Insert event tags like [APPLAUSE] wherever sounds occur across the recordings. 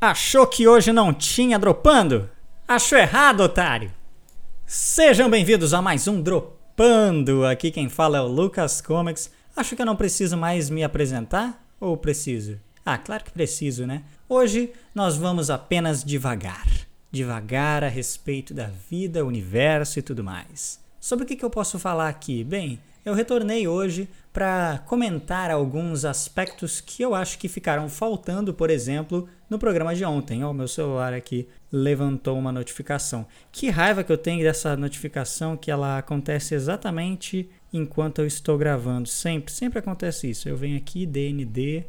Achou que hoje não tinha dropando? Achou errado, otário! Sejam bem-vindos a mais um Dropando! Aqui quem fala é o Lucas Comics. Acho que eu não preciso mais me apresentar? Ou preciso? Ah, claro que preciso, né? Hoje nós vamos apenas devagar. Devagar a respeito da vida, universo e tudo mais. Sobre o que, eu posso falar aqui? Bem, eu retornei hoje para comentar alguns aspectos que eu acho que ficaram faltando, por exemplo, no programa de ontem. Ó, oh, meu celular aqui levantou uma notificação. Que raiva que eu tenho dessa notificação que ela acontece exatamente enquanto eu estou gravando. Sempre, sempre acontece isso. Eu venho aqui, DND,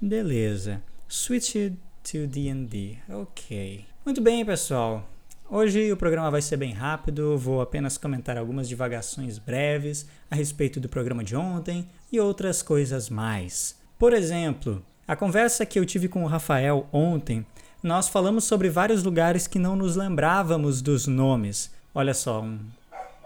beleza. Switch to DND. Ok. Muito bem, pessoal. Hoje o programa vai ser bem rápido, vou apenas comentar algumas divagações breves a respeito do programa de ontem e outras coisas mais. Por exemplo, a conversa que eu tive com o Rafael ontem, nós falamos sobre vários lugares que não nos lembrávamos dos nomes. Olha só, um,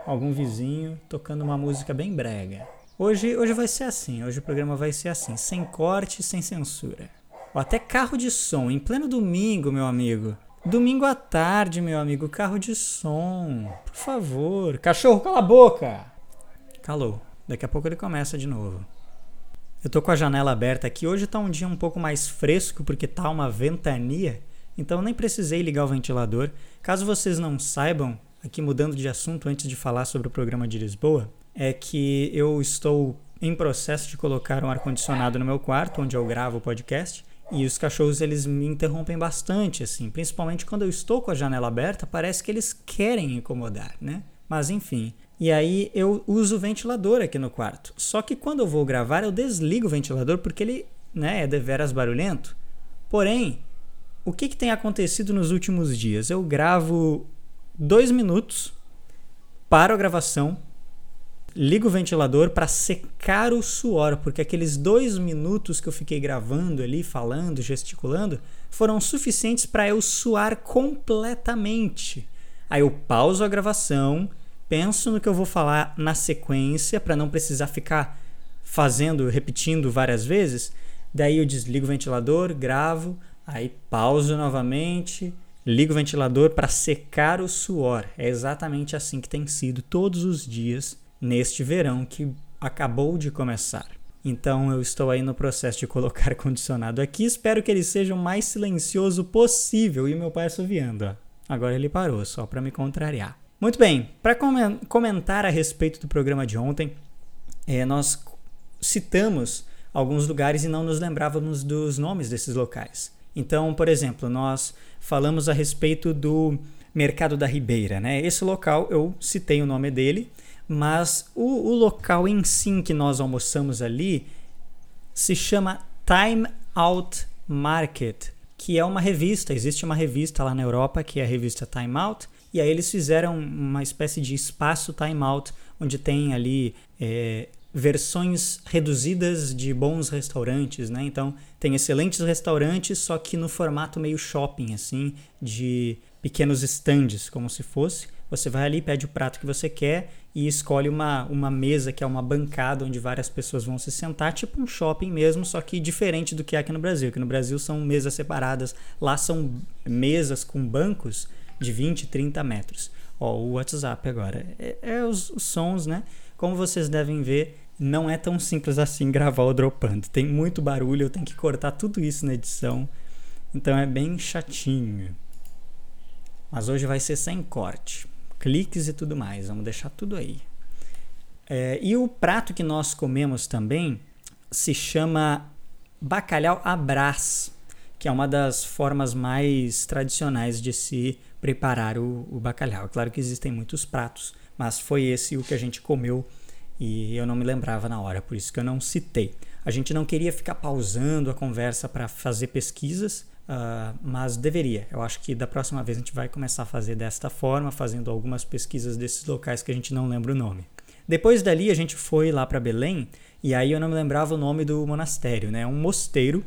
algum vizinho tocando uma música bem brega. Hoje, hoje vai ser assim, hoje o programa vai ser assim, sem corte, sem censura. Ou até carro de som, em pleno domingo, meu amigo. Domingo à tarde, meu amigo, carro de som. Por favor. Cachorro, cala a boca! Calou. Daqui a pouco ele começa de novo. Eu tô com a janela aberta aqui. Hoje tá um dia um pouco mais fresco porque tá uma ventania. Então nem precisei ligar o ventilador. Caso vocês não saibam, aqui mudando de assunto antes de falar sobre o programa de Lisboa, é que eu estou em processo de colocar um ar-condicionado no meu quarto, onde eu gravo o podcast. E os cachorros eles me interrompem bastante, assim, principalmente quando eu estou com a janela aberta, parece que eles querem incomodar, né? Mas enfim. E aí eu uso o ventilador aqui no quarto. Só que quando eu vou gravar, eu desligo o ventilador porque ele, né, é deveras barulhento. Porém, o que, que tem acontecido nos últimos dias? Eu gravo dois minutos, paro a gravação, ligo o ventilador para secar o suor, porque aqueles dois minutos que eu fiquei gravando ali, falando, gesticulando, foram suficientes para eu suar completamente. Aí eu pauso a gravação, penso no que eu vou falar na sequência para não precisar ficar fazendo, repetindo várias vezes. Daí eu desligo o ventilador, gravo, aí pauso novamente, ligo o ventilador para secar o suor. É exatamente assim que tem sido todos os dias neste verão que acabou de começar. Então eu estou aí no processo de colocar [LAUGHS] condicionado aqui. Espero que ele seja o mais silencioso possível. E meu pai assoviando. Ó. Agora ele parou, só para me contrariar. Muito bem, para comentar a respeito do programa de ontem, é, nós citamos alguns lugares e não nos lembrávamos dos nomes desses locais. Então, por exemplo, nós falamos a respeito do Mercado da Ribeira. Né? Esse local eu citei o nome dele mas o, o local em si que nós almoçamos ali se chama Time Out Market, que é uma revista. Existe uma revista lá na Europa que é a revista Time Out, e aí eles fizeram uma espécie de espaço Time Out, onde tem ali é, versões reduzidas de bons restaurantes, né? Então tem excelentes restaurantes, só que no formato meio shopping, assim, de pequenos estandes, como se fosse. Você vai ali, pede o prato que você quer e escolhe uma, uma mesa que é uma bancada onde várias pessoas vão se sentar, tipo um shopping mesmo, só que diferente do que é aqui no Brasil. Aqui no Brasil são mesas separadas, lá são mesas com bancos de 20, 30 metros. Ó, o WhatsApp agora. É, é os, os, sons, né? Como vocês devem ver, não é tão simples assim gravar o dropando. Tem muito barulho, eu tenho que cortar tudo isso na edição. Então é bem chatinho. Mas hoje vai ser sem corte cliques e tudo mais. Vamos deixar tudo aí. É, e o prato que nós comemos também se chama bacalhau abrás, que é uma das formas mais tradicionais de se preparar o, o bacalhau. É claro que existem muitos pratos, mas foi esse o que a gente comeu e eu não me lembrava na hora, por isso que eu não citei. A gente não queria ficar pausando a conversa para fazer pesquisas, Uh, mas deveria. Eu acho que da próxima vez a gente vai começar a fazer desta forma, fazendo algumas pesquisas desses locais que a gente não lembra o nome. Depois dali a gente foi lá para Belém e aí eu não me lembrava o nome do monastério, né? Um mosteiro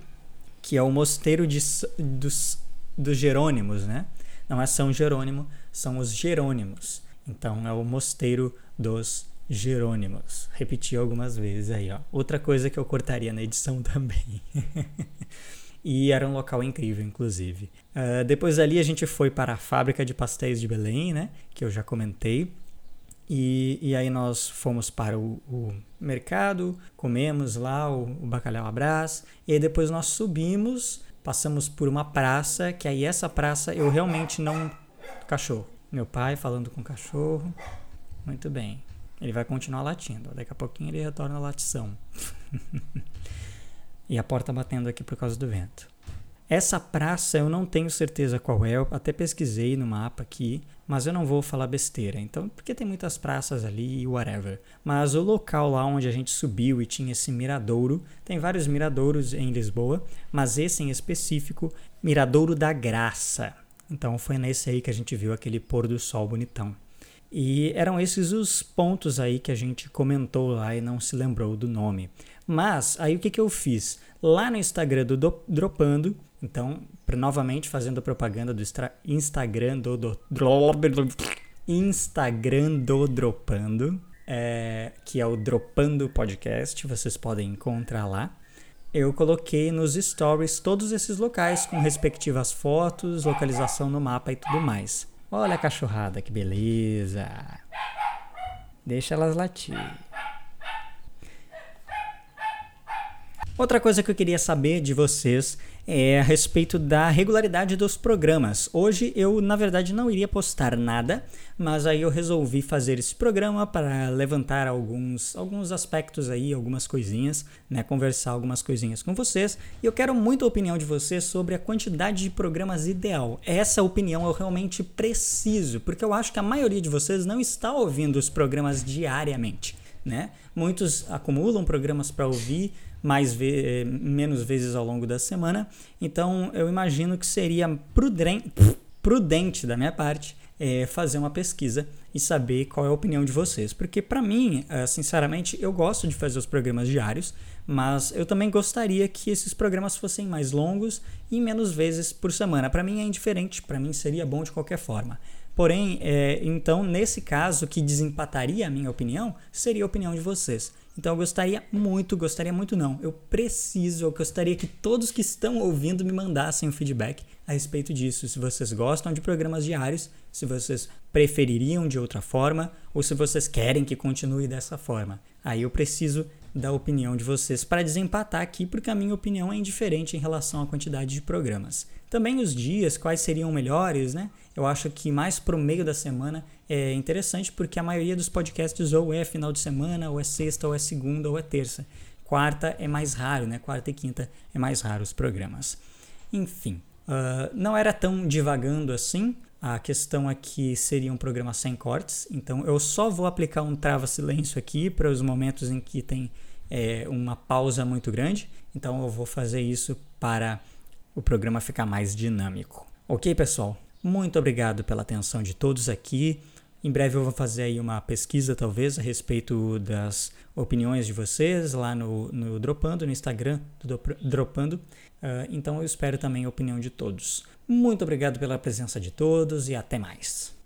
que é o mosteiro de, dos, dos Jerônimos, né? Não é São Jerônimo, são os Jerônimos. Então é o mosteiro dos Jerônimos. Repeti algumas vezes aí, ó. Outra coisa que eu cortaria na edição [LAUGHS] também. E era um local incrível, inclusive. Uh, depois dali a gente foi para a fábrica de pastéis de Belém, né? Que eu já comentei. E, e aí nós fomos para o, o mercado, comemos lá o, o bacalhau à brás, e depois nós subimos, passamos por uma praça, que aí essa praça eu realmente não... Cachorro. Meu pai falando com o cachorro. Muito bem. Ele vai continuar latindo. Daqui a pouquinho ele retorna a latição. [LAUGHS] e a porta batendo aqui por causa do vento. Essa praça eu não tenho certeza qual é, eu até pesquisei no mapa aqui, mas eu não vou falar besteira. Então, porque tem muitas praças ali e whatever. Mas o local lá onde a gente subiu e tinha esse miradouro, tem vários miradouros em Lisboa, mas esse em específico, Miradouro da Graça. Então foi nesse aí que a gente viu aquele pôr do sol bonitão. E eram esses os pontos aí que a gente comentou lá e não se lembrou do nome. Mas aí o que, que eu fiz? Lá no Instagram do, do Dropando, então, novamente fazendo propaganda do Instagram do, do, Instagram do Dropando, é, que é o Dropando Podcast, vocês podem encontrar lá. Eu coloquei nos stories todos esses locais com respectivas fotos, localização no mapa e tudo mais. Olha a cachorrada, que beleza. Deixa elas latir. Outra coisa que eu queria saber de vocês é a respeito da regularidade dos programas. Hoje eu, na verdade, não iria postar nada, mas aí eu resolvi fazer esse programa para levantar alguns, alguns aspectos aí, algumas coisinhas, né, conversar algumas coisinhas com vocês. E eu quero muito a opinião de vocês sobre a quantidade de programas ideal. Essa opinião eu realmente preciso, porque eu acho que a maioria de vocês não está ouvindo os programas diariamente, né? Muitos acumulam programas para ouvir mais ve menos vezes ao longo da semana. Então eu imagino que seria prudente, da minha parte é, fazer uma pesquisa e saber qual é a opinião de vocês. Porque para mim, é, sinceramente, eu gosto de fazer os programas diários, mas eu também gostaria que esses programas fossem mais longos e menos vezes por semana. Para mim é indiferente, para mim seria bom de qualquer forma. Porém, é, então, nesse caso, que desempataria a minha opinião, seria a opinião de vocês. Então eu gostaria muito, gostaria muito não, eu preciso, eu gostaria que todos que estão ouvindo me mandassem um feedback a respeito disso. Se vocês gostam de programas diários, se vocês prefeririam de outra forma ou se vocês querem que continue dessa forma. Aí eu preciso da opinião de vocês para desempatar aqui, porque a minha opinião é indiferente em relação à quantidade de programas. Também os dias, quais seriam melhores, né? Eu acho que mais para o meio da semana é interessante, porque a maioria dos podcasts ou é final de semana, ou é sexta, ou é segunda, ou é terça. Quarta é mais raro, né? Quarta e quinta é mais raro os programas. Enfim, uh, não era tão divagando assim. A questão aqui seria um programa sem cortes, então eu só vou aplicar um trava-silêncio aqui para os momentos em que tem é, uma pausa muito grande. Então eu vou fazer isso para o programa ficar mais dinâmico. Ok, pessoal? Muito obrigado pela atenção de todos aqui. Em breve eu vou fazer aí uma pesquisa, talvez, a respeito das opiniões de vocês lá no, no Dropando, no Instagram do Dropando. Uh, então eu espero também a opinião de todos. Muito obrigado pela presença de todos e até mais.